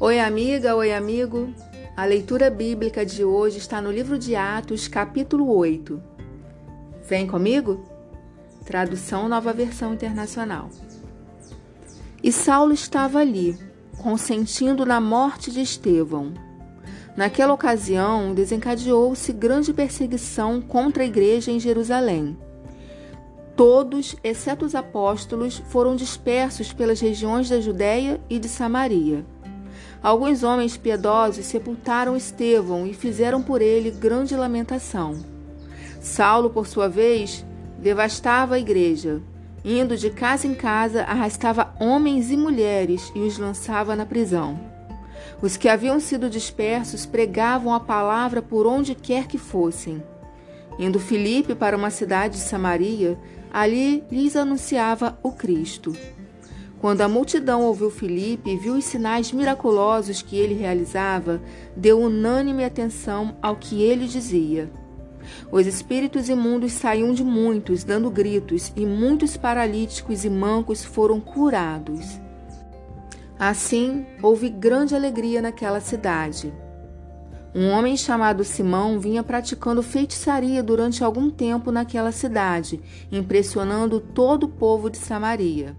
Oi, amiga, oi, amigo. A leitura bíblica de hoje está no livro de Atos, capítulo 8. Vem comigo? Tradução Nova Versão Internacional. E Saulo estava ali, consentindo na morte de Estevão. Naquela ocasião, desencadeou-se grande perseguição contra a igreja em Jerusalém. Todos, exceto os apóstolos, foram dispersos pelas regiões da Judéia e de Samaria. Alguns homens piedosos sepultaram Estevão e fizeram por ele grande lamentação. Saulo, por sua vez, devastava a igreja. Indo de casa em casa, arrastava homens e mulheres e os lançava na prisão. Os que haviam sido dispersos pregavam a palavra por onde quer que fossem. Indo Filipe para uma cidade de Samaria, ali lhes anunciava o Cristo. Quando a multidão ouviu Filipe e viu os sinais miraculosos que ele realizava, deu unânime atenção ao que ele dizia. Os espíritos imundos saíam de muitos, dando gritos, e muitos paralíticos e mancos foram curados. Assim, houve grande alegria naquela cidade. Um homem chamado Simão vinha praticando feitiçaria durante algum tempo naquela cidade, impressionando todo o povo de Samaria.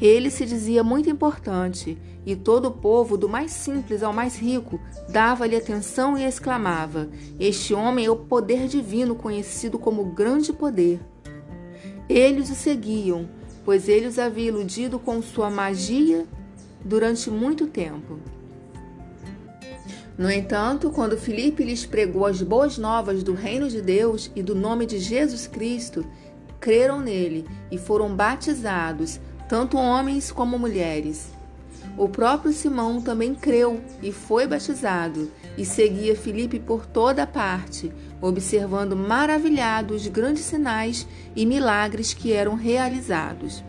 Ele se dizia muito importante, e todo o povo, do mais simples ao mais rico, dava-lhe atenção e exclamava: Este homem é o poder divino conhecido como grande poder. Eles o seguiam, pois ele os havia iludido com sua magia durante muito tempo. No entanto, quando Filipe lhes pregou as boas novas do reino de Deus e do nome de Jesus Cristo, creram nele e foram batizados tanto homens como mulheres. O próprio Simão também creu e foi batizado, e seguia Filipe por toda parte, observando maravilhado os grandes sinais e milagres que eram realizados.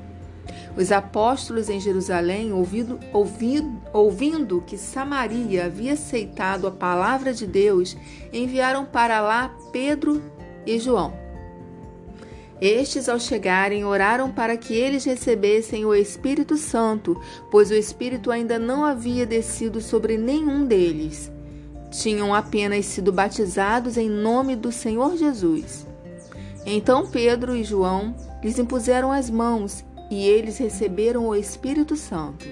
Os apóstolos em Jerusalém, ouvindo, ouvindo, ouvindo que Samaria havia aceitado a palavra de Deus, enviaram para lá Pedro e João. Estes, ao chegarem, oraram para que eles recebessem o Espírito Santo, pois o Espírito ainda não havia descido sobre nenhum deles. Tinham apenas sido batizados em nome do Senhor Jesus. Então Pedro e João lhes impuseram as mãos e eles receberam o Espírito Santo.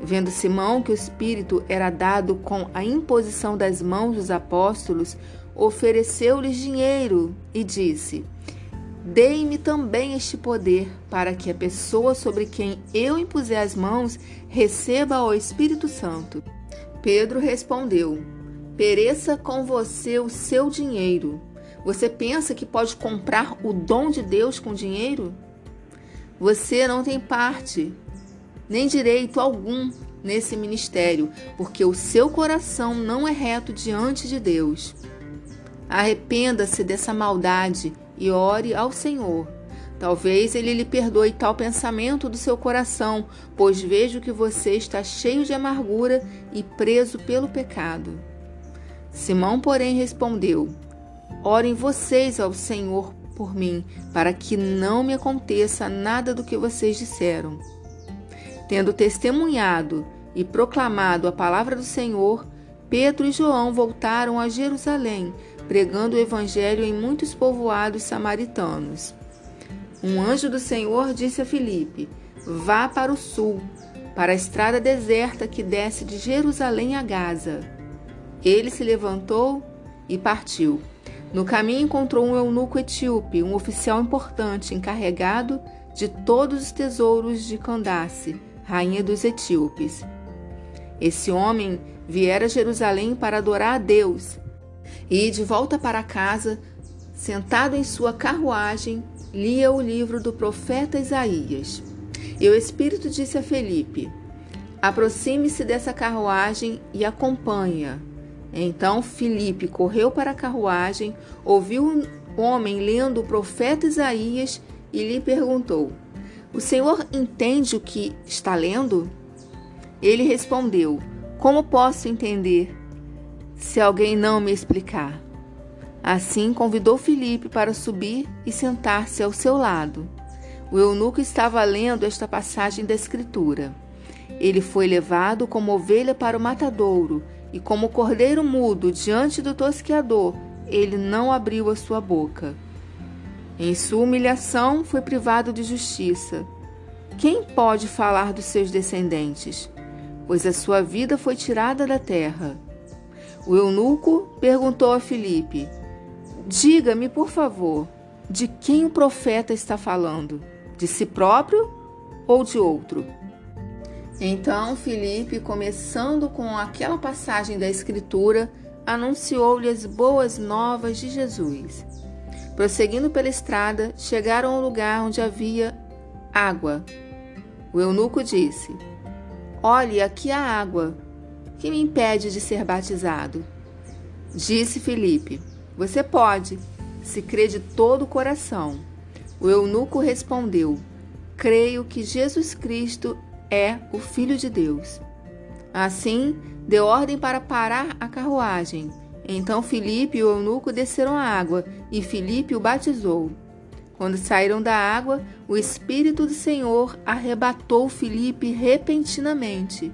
Vendo Simão que o Espírito era dado com a imposição das mãos dos apóstolos, ofereceu-lhes dinheiro e disse: Dei-me também este poder, para que a pessoa sobre quem eu impuser as mãos receba o Espírito Santo. Pedro respondeu: Pereça com você o seu dinheiro. Você pensa que pode comprar o dom de Deus com dinheiro? Você não tem parte, nem direito algum nesse ministério, porque o seu coração não é reto diante de Deus. Arrependa-se dessa maldade e ore ao Senhor. Talvez ele lhe perdoe tal pensamento do seu coração, pois vejo que você está cheio de amargura e preso pelo pecado. Simão, porém, respondeu: Orem vocês ao Senhor por mim, para que não me aconteça nada do que vocês disseram. Tendo testemunhado e proclamado a palavra do Senhor, Pedro e João voltaram a Jerusalém pregando o evangelho em muitos povoados samaritanos. Um anjo do Senhor disse a Filipe: Vá para o sul, para a estrada deserta que desce de Jerusalém a Gaza. Ele se levantou e partiu. No caminho encontrou um eunuco etíope, um oficial importante encarregado de todos os tesouros de Candace, rainha dos etíopes. Esse homem viera a Jerusalém para adorar a Deus e, de volta para casa, sentado em sua carruagem, lia o livro do profeta Isaías. E o Espírito disse a Felipe: Aproxime-se dessa carruagem e acompanha. Então Felipe correu para a carruagem, ouviu um homem lendo o profeta Isaías e lhe perguntou: O senhor entende o que está lendo? Ele respondeu: Como posso entender? Se alguém não me explicar. Assim convidou Filipe para subir e sentar-se ao seu lado. O eunuco estava lendo esta passagem da Escritura. Ele foi levado como ovelha para o matadouro, e como cordeiro mudo diante do tosqueador, ele não abriu a sua boca. Em sua humilhação foi privado de justiça. Quem pode falar dos seus descendentes? Pois a sua vida foi tirada da terra. O eunuco perguntou a Filipe: Diga-me, por favor, de quem o profeta está falando? De si próprio ou de outro? Então Filipe, começando com aquela passagem da Escritura, anunciou-lhe as boas novas de Jesus. Prosseguindo pela estrada, chegaram ao lugar onde havia água. O eunuco disse: Olhe, aqui há água que me impede de ser batizado? Disse Filipe: Você pode, se crê de todo o coração. O eunuco respondeu: Creio que Jesus Cristo é o Filho de Deus. Assim, deu ordem para parar a carruagem. Então Filipe e o eunuco desceram a água, e Filipe o batizou. Quando saíram da água, o Espírito do Senhor arrebatou Filipe repentinamente.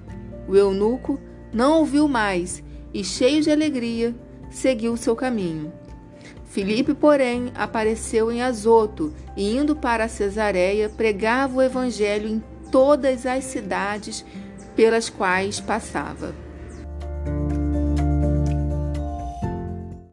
O eunuco não ouviu mais e, cheio de alegria, seguiu seu caminho. Filipe, porém, apareceu em Azoto e, indo para Cesareia, pregava o evangelho em todas as cidades pelas quais passava.